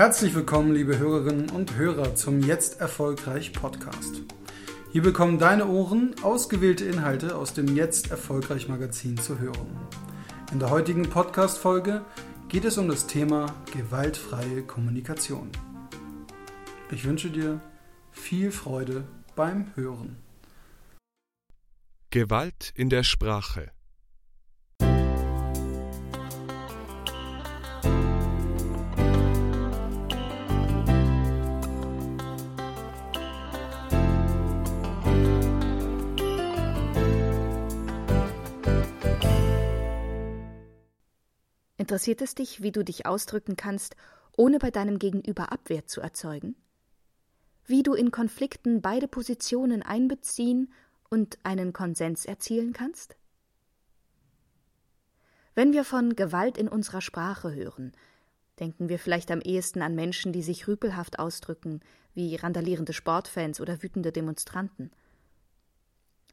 Herzlich willkommen, liebe Hörerinnen und Hörer, zum Jetzt Erfolgreich Podcast. Hier bekommen deine Ohren ausgewählte Inhalte aus dem Jetzt Erfolgreich Magazin zu hören. In der heutigen Podcast-Folge geht es um das Thema gewaltfreie Kommunikation. Ich wünsche dir viel Freude beim Hören. Gewalt in der Sprache Interessiert es dich, wie du dich ausdrücken kannst, ohne bei deinem Gegenüber Abwehr zu erzeugen? Wie du in Konflikten beide Positionen einbeziehen und einen Konsens erzielen kannst? Wenn wir von Gewalt in unserer Sprache hören, denken wir vielleicht am ehesten an Menschen, die sich rüpelhaft ausdrücken, wie randalierende Sportfans oder wütende Demonstranten.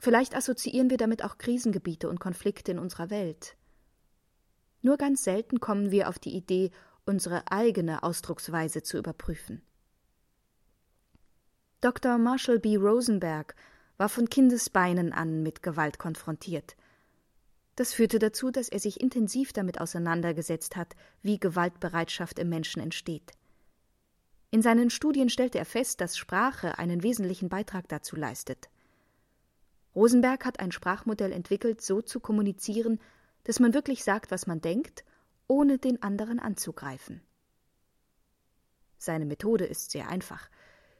Vielleicht assoziieren wir damit auch Krisengebiete und Konflikte in unserer Welt. Nur ganz selten kommen wir auf die Idee, unsere eigene Ausdrucksweise zu überprüfen. Dr. Marshall B. Rosenberg war von Kindesbeinen an mit Gewalt konfrontiert. Das führte dazu, dass er sich intensiv damit auseinandergesetzt hat, wie Gewaltbereitschaft im Menschen entsteht. In seinen Studien stellte er fest, dass Sprache einen wesentlichen Beitrag dazu leistet. Rosenberg hat ein Sprachmodell entwickelt, so zu kommunizieren, dass man wirklich sagt, was man denkt, ohne den anderen anzugreifen. Seine Methode ist sehr einfach.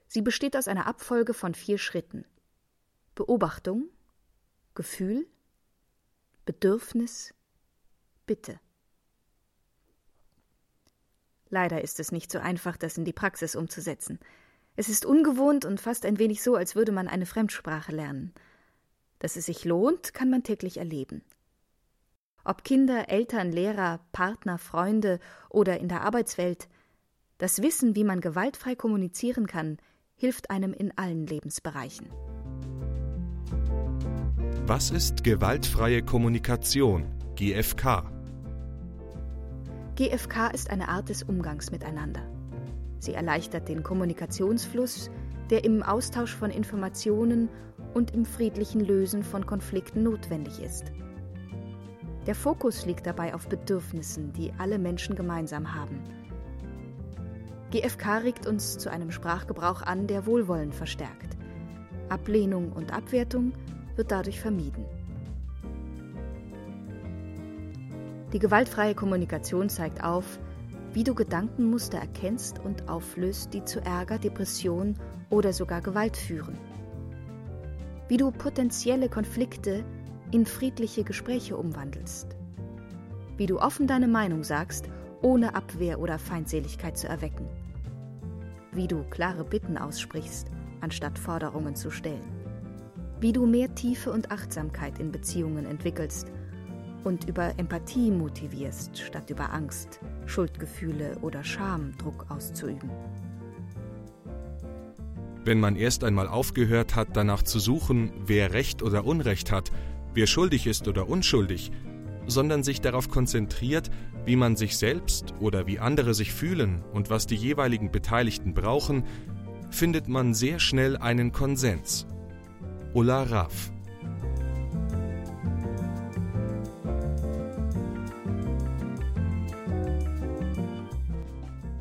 Sie besteht aus einer Abfolge von vier Schritten Beobachtung, Gefühl, Bedürfnis, Bitte. Leider ist es nicht so einfach, das in die Praxis umzusetzen. Es ist ungewohnt und fast ein wenig so, als würde man eine Fremdsprache lernen. Dass es sich lohnt, kann man täglich erleben. Ob Kinder, Eltern, Lehrer, Partner, Freunde oder in der Arbeitswelt, das Wissen, wie man gewaltfrei kommunizieren kann, hilft einem in allen Lebensbereichen. Was ist gewaltfreie Kommunikation, GFK? GFK ist eine Art des Umgangs miteinander. Sie erleichtert den Kommunikationsfluss, der im Austausch von Informationen und im friedlichen Lösen von Konflikten notwendig ist. Der Fokus liegt dabei auf Bedürfnissen, die alle Menschen gemeinsam haben. GFK regt uns zu einem Sprachgebrauch an, der Wohlwollen verstärkt. Ablehnung und Abwertung wird dadurch vermieden. Die gewaltfreie Kommunikation zeigt auf, wie du Gedankenmuster erkennst und auflöst, die zu Ärger, Depression oder sogar Gewalt führen. Wie du potenzielle Konflikte in friedliche Gespräche umwandelst. Wie du offen deine Meinung sagst, ohne Abwehr oder Feindseligkeit zu erwecken. Wie du klare Bitten aussprichst, anstatt Forderungen zu stellen. Wie du mehr Tiefe und Achtsamkeit in Beziehungen entwickelst und über Empathie motivierst, statt über Angst, Schuldgefühle oder Scham Druck auszuüben. Wenn man erst einmal aufgehört hat, danach zu suchen, wer Recht oder Unrecht hat, wer schuldig ist oder unschuldig, sondern sich darauf konzentriert, wie man sich selbst oder wie andere sich fühlen und was die jeweiligen Beteiligten brauchen, findet man sehr schnell einen Konsens. Ulla Raff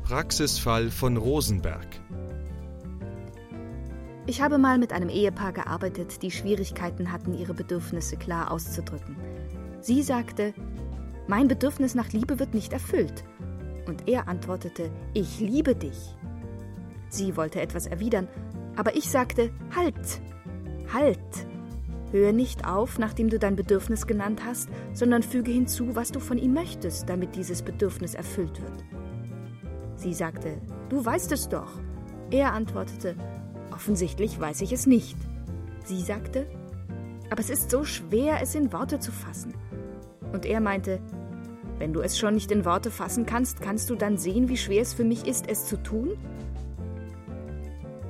Praxisfall von Rosenberg ich habe mal mit einem Ehepaar gearbeitet, die Schwierigkeiten hatten, ihre Bedürfnisse klar auszudrücken. Sie sagte, mein Bedürfnis nach Liebe wird nicht erfüllt. Und er antwortete, ich liebe dich. Sie wollte etwas erwidern, aber ich sagte, halt, halt. Höre nicht auf, nachdem du dein Bedürfnis genannt hast, sondern füge hinzu, was du von ihm möchtest, damit dieses Bedürfnis erfüllt wird. Sie sagte, du weißt es doch. Er antwortete, Offensichtlich weiß ich es nicht. Sie sagte, aber es ist so schwer, es in Worte zu fassen. Und er meinte, wenn du es schon nicht in Worte fassen kannst, kannst du dann sehen, wie schwer es für mich ist, es zu tun?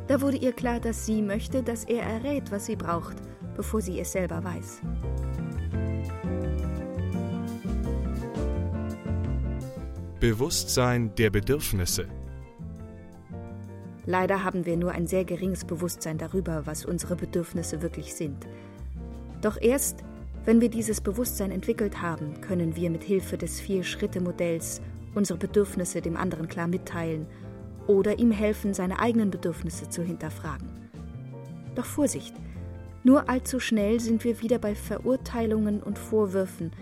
Da wurde ihr klar, dass sie möchte, dass er errät, was sie braucht, bevor sie es selber weiß. Bewusstsein der Bedürfnisse Leider haben wir nur ein sehr geringes Bewusstsein darüber, was unsere Bedürfnisse wirklich sind. Doch erst, wenn wir dieses Bewusstsein entwickelt haben, können wir mit Hilfe des Vier-Schritte-Modells unsere Bedürfnisse dem anderen klar mitteilen oder ihm helfen, seine eigenen Bedürfnisse zu hinterfragen. Doch Vorsicht! Nur allzu schnell sind wir wieder bei Verurteilungen und Vorwürfen,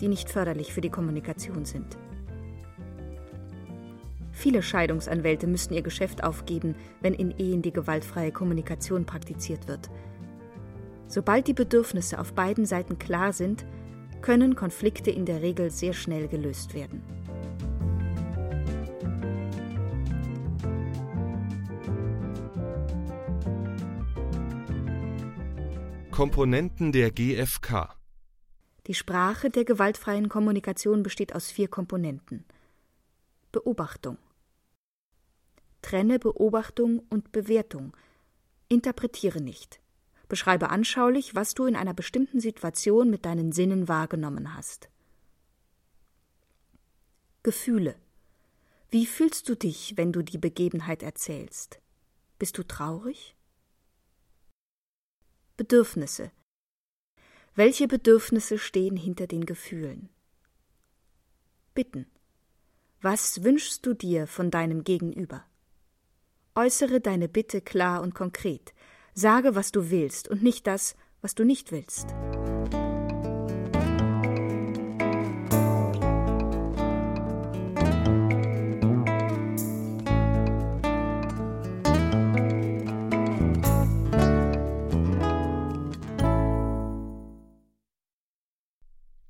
die nicht förderlich für die Kommunikation sind. Viele Scheidungsanwälte müssen ihr Geschäft aufgeben, wenn in Ehen die gewaltfreie Kommunikation praktiziert wird. Sobald die Bedürfnisse auf beiden Seiten klar sind, können Konflikte in der Regel sehr schnell gelöst werden. Komponenten der GfK Die Sprache der gewaltfreien Kommunikation besteht aus vier Komponenten. Beobachtung. Trenne Beobachtung und Bewertung. Interpretiere nicht. Beschreibe anschaulich, was du in einer bestimmten Situation mit deinen Sinnen wahrgenommen hast. Gefühle. Wie fühlst du dich, wenn du die Begebenheit erzählst? Bist du traurig? Bedürfnisse. Welche Bedürfnisse stehen hinter den Gefühlen? Bitten. Was wünschst du dir von deinem Gegenüber? Äußere deine Bitte klar und konkret. Sage, was du willst und nicht das, was du nicht willst.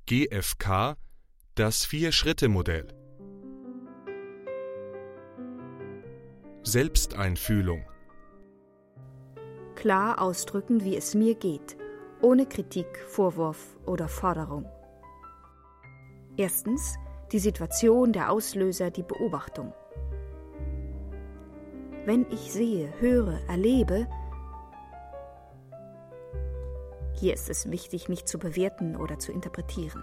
GfK das Vier-Schritte-Modell Selbsteinfühlung Klar ausdrücken, wie es mir geht, ohne Kritik, Vorwurf oder Forderung. Erstens die Situation, der Auslöser, die Beobachtung. Wenn ich sehe, höre, erlebe, hier ist es wichtig, nicht zu bewerten oder zu interpretieren.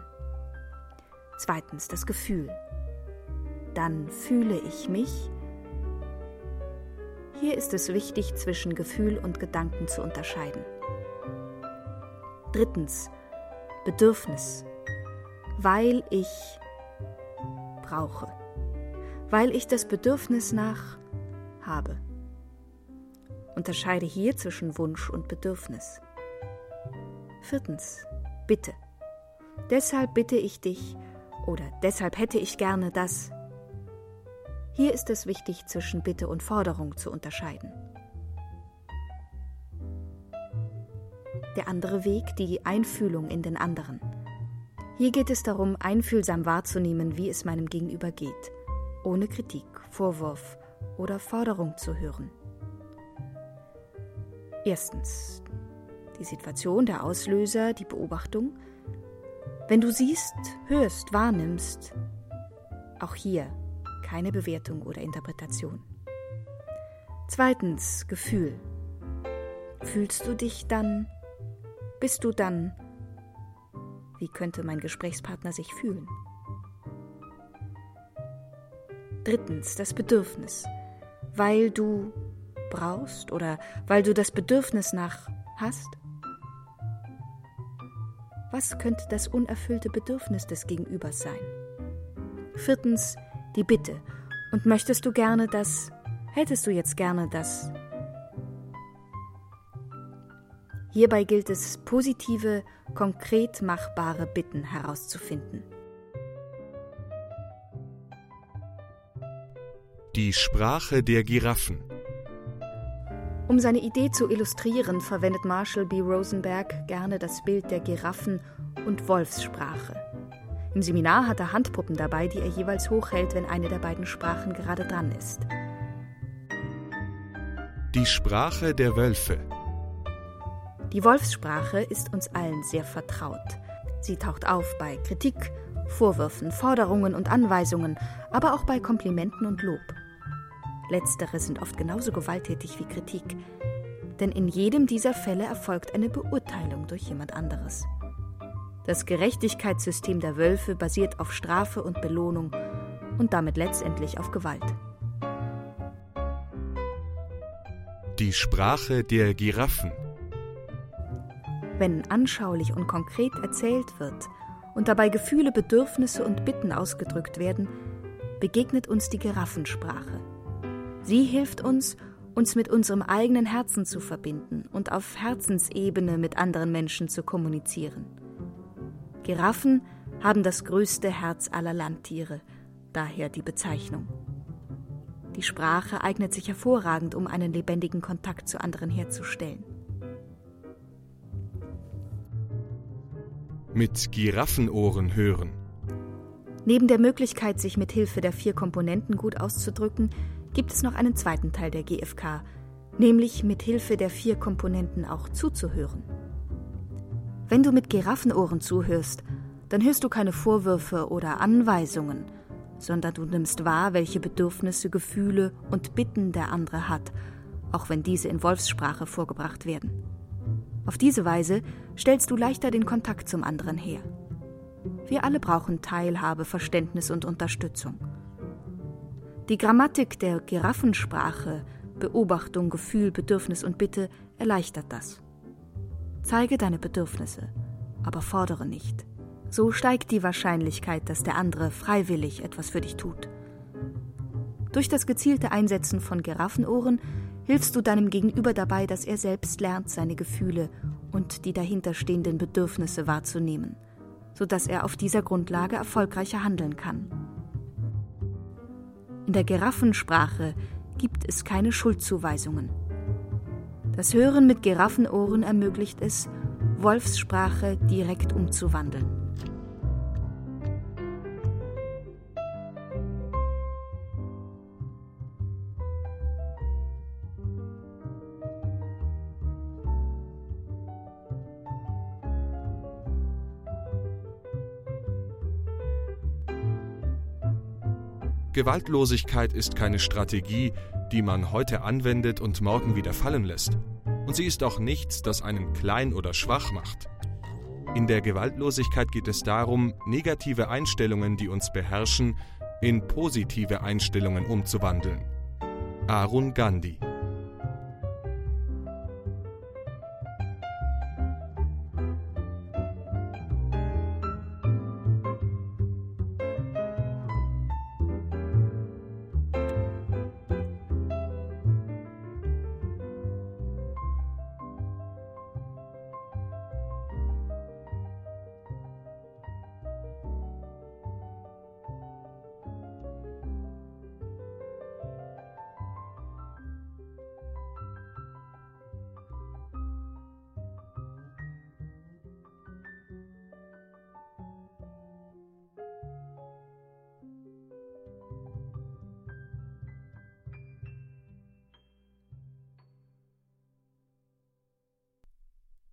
Zweitens das Gefühl. Dann fühle ich mich. Hier ist es wichtig, zwischen Gefühl und Gedanken zu unterscheiden. Drittens Bedürfnis. Weil ich brauche. Weil ich das Bedürfnis nach habe. Unterscheide hier zwischen Wunsch und Bedürfnis. Viertens. Bitte. Deshalb bitte ich dich oder deshalb hätte ich gerne das. Hier ist es wichtig, zwischen Bitte und Forderung zu unterscheiden. Der andere Weg, die Einfühlung in den anderen. Hier geht es darum, einfühlsam wahrzunehmen, wie es meinem Gegenüber geht, ohne Kritik, Vorwurf oder Forderung zu hören. Erstens die Situation, der Auslöser, die Beobachtung. Wenn du siehst, hörst, wahrnimmst, auch hier keine Bewertung oder Interpretation. Zweitens, Gefühl. Fühlst du dich dann? Bist du dann? Wie könnte mein Gesprächspartner sich fühlen? Drittens, das Bedürfnis. Weil du brauchst oder weil du das Bedürfnis nach hast? Was könnte das unerfüllte Bedürfnis des Gegenübers sein? Viertens, die Bitte. Und möchtest du gerne das? Hättest du jetzt gerne das? Hierbei gilt es, positive, konkret machbare Bitten herauszufinden. Die Sprache der Giraffen um seine Idee zu illustrieren, verwendet Marshall B. Rosenberg gerne das Bild der Giraffen und Wolfssprache. Im Seminar hat er Handpuppen dabei, die er jeweils hochhält, wenn eine der beiden Sprachen gerade dran ist. Die Sprache der Wölfe. Die Wolfssprache ist uns allen sehr vertraut. Sie taucht auf bei Kritik, Vorwürfen, Forderungen und Anweisungen, aber auch bei Komplimenten und Lob. Letztere sind oft genauso gewalttätig wie Kritik. Denn in jedem dieser Fälle erfolgt eine Beurteilung durch jemand anderes. Das Gerechtigkeitssystem der Wölfe basiert auf Strafe und Belohnung und damit letztendlich auf Gewalt. Die Sprache der Giraffen. Wenn anschaulich und konkret erzählt wird und dabei Gefühle, Bedürfnisse und Bitten ausgedrückt werden, begegnet uns die Giraffensprache. Sie hilft uns, uns mit unserem eigenen Herzen zu verbinden und auf Herzensebene mit anderen Menschen zu kommunizieren. Giraffen haben das größte Herz aller Landtiere, daher die Bezeichnung. Die Sprache eignet sich hervorragend, um einen lebendigen Kontakt zu anderen herzustellen. Mit Giraffenohren hören. Neben der Möglichkeit, sich mit Hilfe der vier Komponenten gut auszudrücken, gibt es noch einen zweiten Teil der GFK, nämlich mit Hilfe der vier Komponenten auch zuzuhören. Wenn du mit Giraffenohren zuhörst, dann hörst du keine Vorwürfe oder Anweisungen, sondern du nimmst wahr, welche Bedürfnisse, Gefühle und Bitten der andere hat, auch wenn diese in Wolfssprache vorgebracht werden. Auf diese Weise stellst du leichter den Kontakt zum anderen her. Wir alle brauchen Teilhabe, Verständnis und Unterstützung. Die Grammatik der Giraffensprache, Beobachtung, Gefühl, Bedürfnis und Bitte erleichtert das. Zeige deine Bedürfnisse, aber fordere nicht. So steigt die Wahrscheinlichkeit, dass der andere freiwillig etwas für dich tut. Durch das gezielte Einsetzen von Giraffenohren hilfst du deinem Gegenüber dabei, dass er selbst lernt, seine Gefühle und die dahinterstehenden Bedürfnisse wahrzunehmen, sodass er auf dieser Grundlage erfolgreicher handeln kann. In der Giraffensprache gibt es keine Schuldzuweisungen. Das Hören mit Giraffenohren ermöglicht es, Wolfssprache direkt umzuwandeln. Gewaltlosigkeit ist keine Strategie, die man heute anwendet und morgen wieder fallen lässt. Und sie ist auch nichts, das einen klein oder schwach macht. In der Gewaltlosigkeit geht es darum, negative Einstellungen, die uns beherrschen, in positive Einstellungen umzuwandeln. Arun Gandhi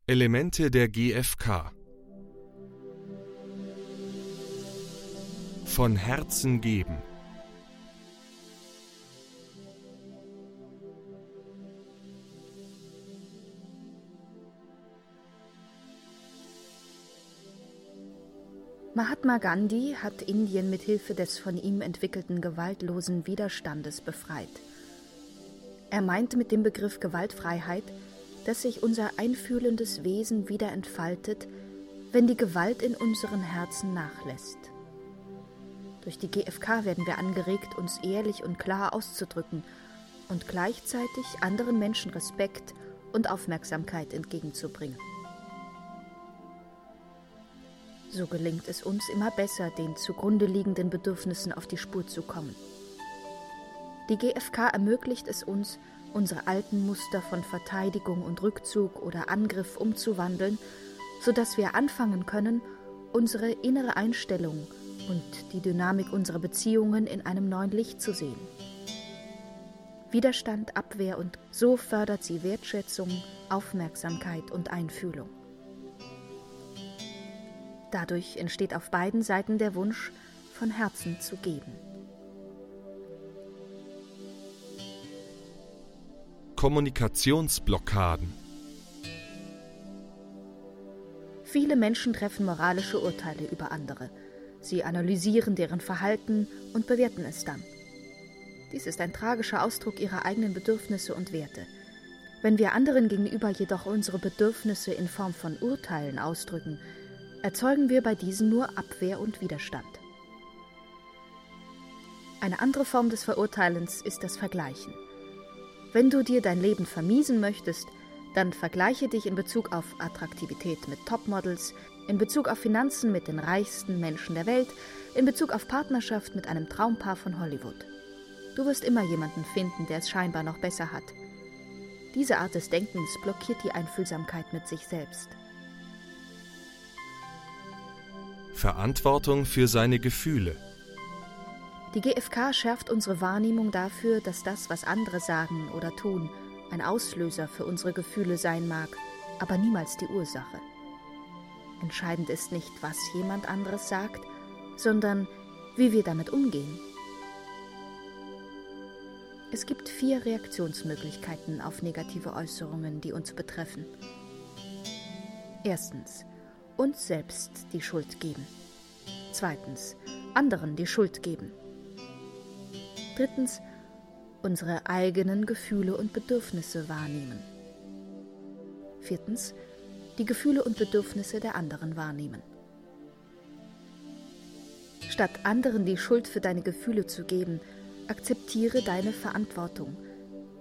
Elemente der GfK Von Herzen geben Mahatma Gandhi hat Indien mit Hilfe des von ihm entwickelten gewaltlosen Widerstandes befreit. Er meinte mit dem Begriff Gewaltfreiheit dass sich unser einfühlendes Wesen wieder entfaltet, wenn die Gewalt in unseren Herzen nachlässt. Durch die GfK werden wir angeregt, uns ehrlich und klar auszudrücken und gleichzeitig anderen Menschen Respekt und Aufmerksamkeit entgegenzubringen. So gelingt es uns immer besser, den zugrunde liegenden Bedürfnissen auf die Spur zu kommen. Die GfK ermöglicht es uns, unsere alten Muster von Verteidigung und Rückzug oder Angriff umzuwandeln, sodass wir anfangen können, unsere innere Einstellung und die Dynamik unserer Beziehungen in einem neuen Licht zu sehen. Widerstand, Abwehr und so fördert sie Wertschätzung, Aufmerksamkeit und Einfühlung. Dadurch entsteht auf beiden Seiten der Wunsch, von Herzen zu geben. Kommunikationsblockaden. Viele Menschen treffen moralische Urteile über andere. Sie analysieren deren Verhalten und bewerten es dann. Dies ist ein tragischer Ausdruck ihrer eigenen Bedürfnisse und Werte. Wenn wir anderen gegenüber jedoch unsere Bedürfnisse in Form von Urteilen ausdrücken, erzeugen wir bei diesen nur Abwehr und Widerstand. Eine andere Form des Verurteilens ist das Vergleichen. Wenn du dir dein Leben vermiesen möchtest, dann vergleiche dich in Bezug auf Attraktivität mit Topmodels, in Bezug auf Finanzen mit den reichsten Menschen der Welt, in Bezug auf Partnerschaft mit einem Traumpaar von Hollywood. Du wirst immer jemanden finden, der es scheinbar noch besser hat. Diese Art des Denkens blockiert die Einfühlsamkeit mit sich selbst. Verantwortung für seine Gefühle. Die GfK schärft unsere Wahrnehmung dafür, dass das, was andere sagen oder tun, ein Auslöser für unsere Gefühle sein mag, aber niemals die Ursache. Entscheidend ist nicht, was jemand anderes sagt, sondern wie wir damit umgehen. Es gibt vier Reaktionsmöglichkeiten auf negative Äußerungen, die uns betreffen. Erstens, uns selbst die Schuld geben. Zweitens, anderen die Schuld geben. Drittens, unsere eigenen Gefühle und Bedürfnisse wahrnehmen. Viertens, die Gefühle und Bedürfnisse der anderen wahrnehmen. Statt anderen die Schuld für deine Gefühle zu geben, akzeptiere deine Verantwortung,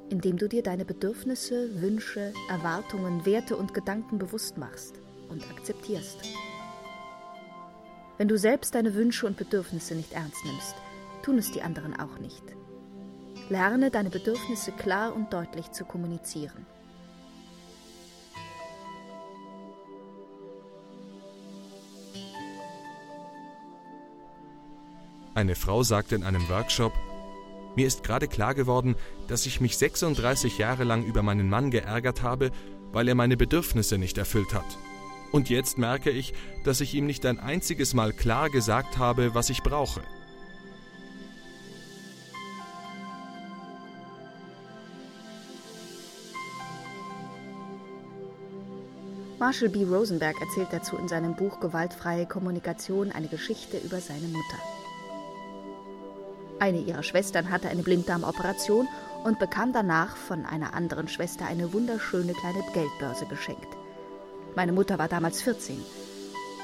indem du dir deine Bedürfnisse, Wünsche, Erwartungen, Werte und Gedanken bewusst machst und akzeptierst. Wenn du selbst deine Wünsche und Bedürfnisse nicht ernst nimmst, tun es die anderen auch nicht. Lerne deine Bedürfnisse klar und deutlich zu kommunizieren. Eine Frau sagte in einem Workshop, mir ist gerade klar geworden, dass ich mich 36 Jahre lang über meinen Mann geärgert habe, weil er meine Bedürfnisse nicht erfüllt hat. Und jetzt merke ich, dass ich ihm nicht ein einziges Mal klar gesagt habe, was ich brauche. Marshall B. Rosenberg erzählt dazu in seinem Buch Gewaltfreie Kommunikation eine Geschichte über seine Mutter. Eine ihrer Schwestern hatte eine Blinddarmoperation und bekam danach von einer anderen Schwester eine wunderschöne kleine Geldbörse geschenkt. Meine Mutter war damals 14.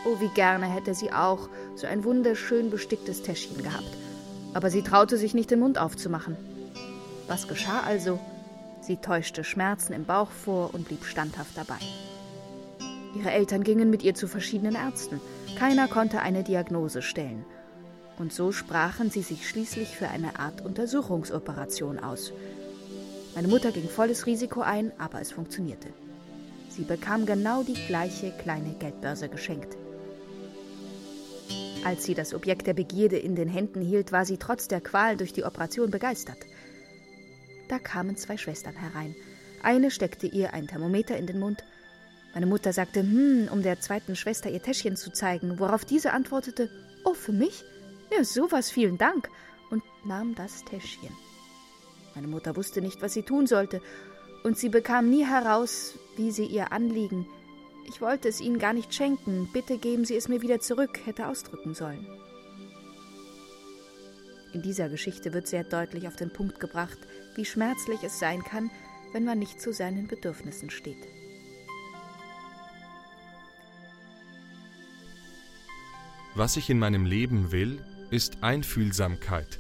Oh, wie gerne hätte sie auch so ein wunderschön besticktes Täschchen gehabt. Aber sie traute sich nicht den Mund aufzumachen. Was geschah also? Sie täuschte Schmerzen im Bauch vor und blieb standhaft dabei. Ihre Eltern gingen mit ihr zu verschiedenen Ärzten. Keiner konnte eine Diagnose stellen und so sprachen sie sich schließlich für eine Art Untersuchungsoperation aus. Meine Mutter ging volles Risiko ein, aber es funktionierte. Sie bekam genau die gleiche kleine Geldbörse geschenkt. Als sie das Objekt der Begierde in den Händen hielt, war sie trotz der Qual durch die Operation begeistert. Da kamen zwei Schwestern herein. Eine steckte ihr ein Thermometer in den Mund. Meine Mutter sagte, hm, um der zweiten Schwester ihr Täschchen zu zeigen, worauf diese antwortete, oh, für mich? Ja, sowas, vielen Dank, und nahm das Täschchen. Meine Mutter wusste nicht, was sie tun sollte, und sie bekam nie heraus, wie sie ihr Anliegen, ich wollte es Ihnen gar nicht schenken, bitte geben Sie es mir wieder zurück, hätte ausdrücken sollen. In dieser Geschichte wird sehr deutlich auf den Punkt gebracht, wie schmerzlich es sein kann, wenn man nicht zu seinen Bedürfnissen steht. Was ich in meinem Leben will, ist Einfühlsamkeit,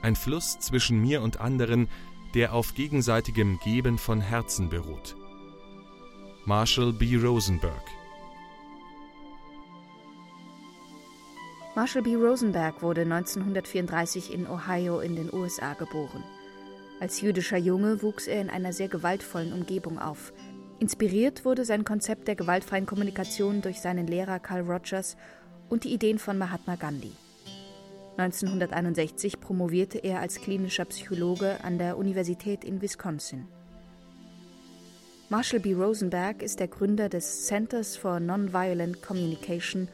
ein Fluss zwischen mir und anderen, der auf gegenseitigem Geben von Herzen beruht. Marshall B. Rosenberg Marshall B. Rosenberg wurde 1934 in Ohio in den USA geboren. Als jüdischer Junge wuchs er in einer sehr gewaltvollen Umgebung auf. Inspiriert wurde sein Konzept der gewaltfreien Kommunikation durch seinen Lehrer Carl Rogers und die Ideen von Mahatma Gandhi. 1961 promovierte er als klinischer Psychologe an der Universität in Wisconsin. Marshall B. Rosenberg ist der Gründer des Centers for Nonviolent Communication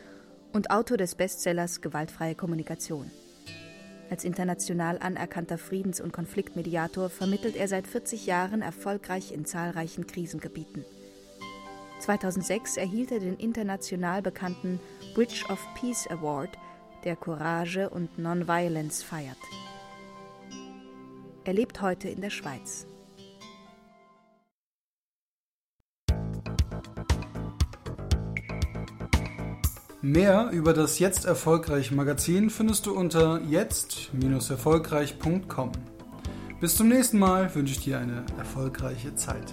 und Autor des Bestsellers Gewaltfreie Kommunikation. Als international anerkannter Friedens- und Konfliktmediator vermittelt er seit 40 Jahren erfolgreich in zahlreichen Krisengebieten. 2006 erhielt er den international bekannten Bridge of Peace Award, der Courage und Nonviolence feiert. Er lebt heute in der Schweiz. Mehr über das Jetzt Erfolgreich Magazin findest du unter jetzt-erfolgreich.com. Bis zum nächsten Mal wünsche ich dir eine erfolgreiche Zeit.